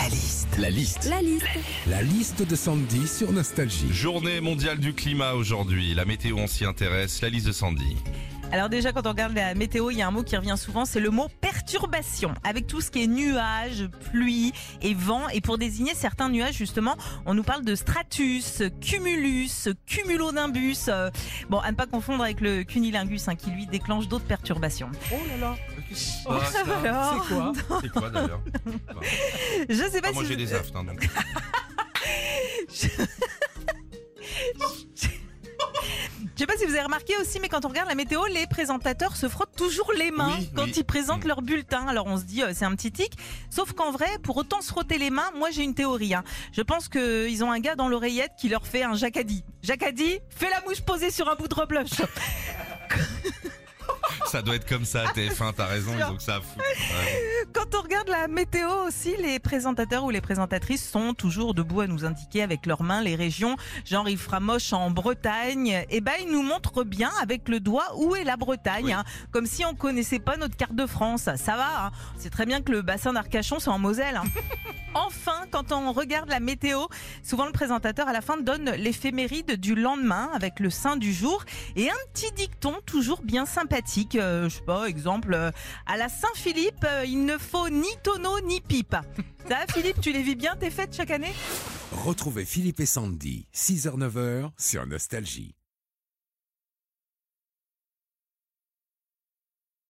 La liste. La liste. La liste. La liste de Sandy sur Nostalgie. Journée mondiale du climat aujourd'hui. La météo, on s'y intéresse. La liste de Sandy. Alors déjà, quand on regarde la météo, il y a un mot qui revient souvent, c'est le mot perturbation. Avec tout ce qui est nuages, pluie et vent. Et pour désigner certains nuages, justement, on nous parle de stratus, cumulus, cumulonimbus. Euh, Bon, à ne pas confondre avec le cunilingus, hein, qui lui déclenche d'autres perturbations. Oh là là. Oh, alors, C'est quoi C'est quoi d'ailleurs Je sais pas Ah, Moi si j'ai vous- des aftes. hein, donc. Je sais pas si vous avez remarqué aussi, mais quand on regarde la météo, les présentateurs se frottent toujours les mains Oui, quand oui. ils présentent Mm. leur bulletin. Alors on se dit euh, c'est un petit tic. Sauf qu'en vrai, pour autant se frotter les mains, moi j'ai une théorie. hein. Je pense qu'ils ont un gars dans l'oreillette qui leur fait un jacadi. Jacadi, fais la mouche posée sur un bout de rebloche. Ça doit être comme ça, TF1, t'as raison, ils ont que ça à foutre. Ouais. Quand on regarde la météo aussi, les présentateurs ou les présentatrices sont toujours debout à nous indiquer avec leurs mains les régions. Genre il fera moche en Bretagne. Et ben ils nous montrent bien avec le doigt où est la Bretagne. Oui. hein. comme si on connaissait pas notre carte de France. Ça va. Hein. C'est très bien que le bassin d'Arcachon c'est en Moselle. hein. Enfin, quand on regarde la météo, souvent le présentateur à la fin donne l'éphéméride du lendemain avec le saint du jour et un petit dicton toujours bien sympathique. Euh, je sais pas, exemple, euh, à la Saint-Philippe, euh, il ne faut ni tonneau ni pipe. Ça, Philippe, tu les vis bien tes fêtes chaque année? Retrouvez Philippe et Sandy, 6h-9h sur Nostalgie.